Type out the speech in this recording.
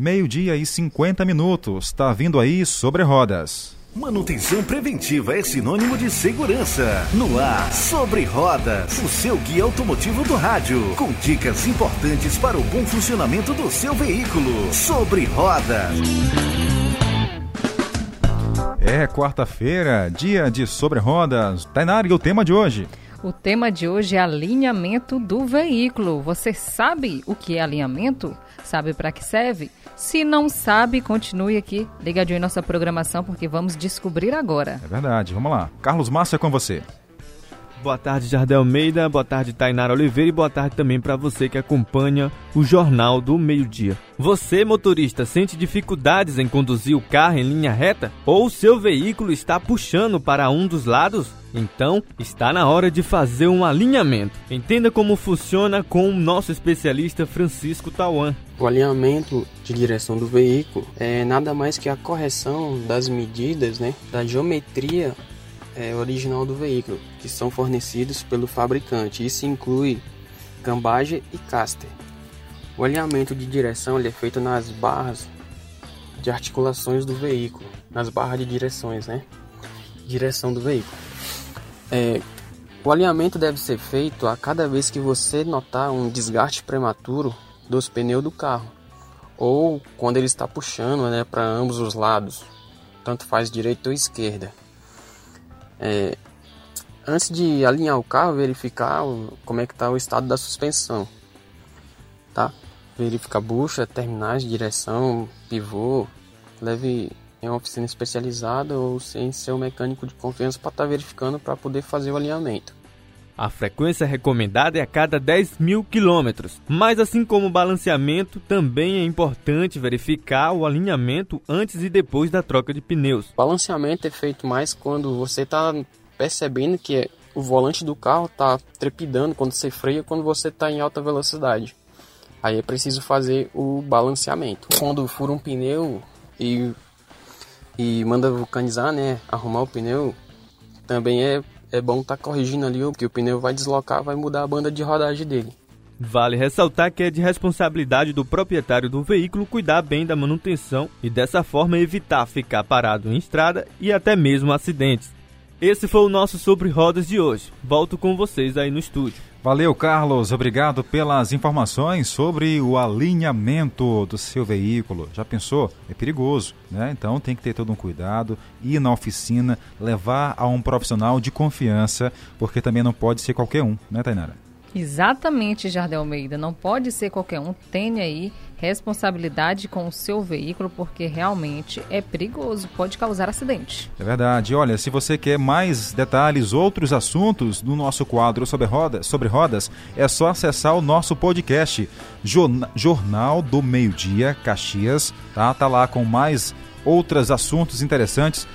Meio-dia e 50 minutos. Está vindo aí sobre rodas. Manutenção preventiva é sinônimo de segurança. No ar, sobre rodas, o seu guia automotivo do rádio, com dicas importantes para o bom funcionamento do seu veículo. Sobre rodas. É quarta-feira, dia de sobre rodas. Tainara, e o tema de hoje? O tema de hoje é alinhamento do veículo. Você sabe o que é alinhamento? Sabe para que serve? Se não sabe, continue aqui ligadinho em nossa programação porque vamos descobrir agora. É verdade, vamos lá. Carlos Massa é com você. Boa tarde, Jardel Almeida. Boa tarde, Tainara Oliveira. E boa tarde também para você que acompanha o Jornal do Meio-Dia. Você, motorista, sente dificuldades em conduzir o carro em linha reta? Ou seu veículo está puxando para um dos lados? Então, está na hora de fazer um alinhamento. Entenda como funciona com o nosso especialista Francisco Tauan. O alinhamento de direção do veículo é nada mais que a correção das medidas, né, da geometria é, original do veículo, que são fornecidos pelo fabricante. Isso inclui cambagem e caster. O alinhamento de direção é feito nas barras de articulações do veículo, nas barras de direções, né? Direção do veículo. É, o alinhamento deve ser feito a cada vez que você notar um desgaste prematuro dos pneus do carro, ou quando ele está puxando né, para ambos os lados, tanto faz direita ou esquerda. É, antes de alinhar o carro, verificar o, como é que está o estado da suspensão, tá? Verificar bucha, terminais direção, pivô, leve em uma oficina especializada ou sem seu mecânico de confiança para estar tá verificando para poder fazer o alinhamento. A frequência recomendada é a cada 10 mil quilômetros, mas assim como o balanceamento, também é importante verificar o alinhamento antes e depois da troca de pneus. Balanceamento é feito mais quando você está percebendo que o volante do carro está trepidando quando você freia, quando você está em alta velocidade. Aí é preciso fazer o balanceamento. Quando fura um pneu e, e manda vulcanizar, né, arrumar o pneu, também é é bom estar tá corrigindo ali, porque o pneu vai deslocar, vai mudar a banda de rodagem dele. Vale ressaltar que é de responsabilidade do proprietário do veículo cuidar bem da manutenção e dessa forma evitar ficar parado em estrada e até mesmo acidentes. Esse foi o nosso Sobre Rodas de hoje. Volto com vocês aí no estúdio. Valeu, Carlos. Obrigado pelas informações sobre o alinhamento do seu veículo. Já pensou? É perigoso, né? Então tem que ter todo um cuidado, ir na oficina, levar a um profissional de confiança, porque também não pode ser qualquer um, né, Tainara? Exatamente, Jardel Almeida. Não pode ser qualquer um. Tenha aí responsabilidade com o seu veículo, porque realmente é perigoso, pode causar acidente. É verdade. Olha, se você quer mais detalhes, outros assuntos do nosso quadro sobre rodas, sobre rodas é só acessar o nosso podcast Jornal do Meio Dia Caxias, tá? Tá lá com mais outros assuntos interessantes.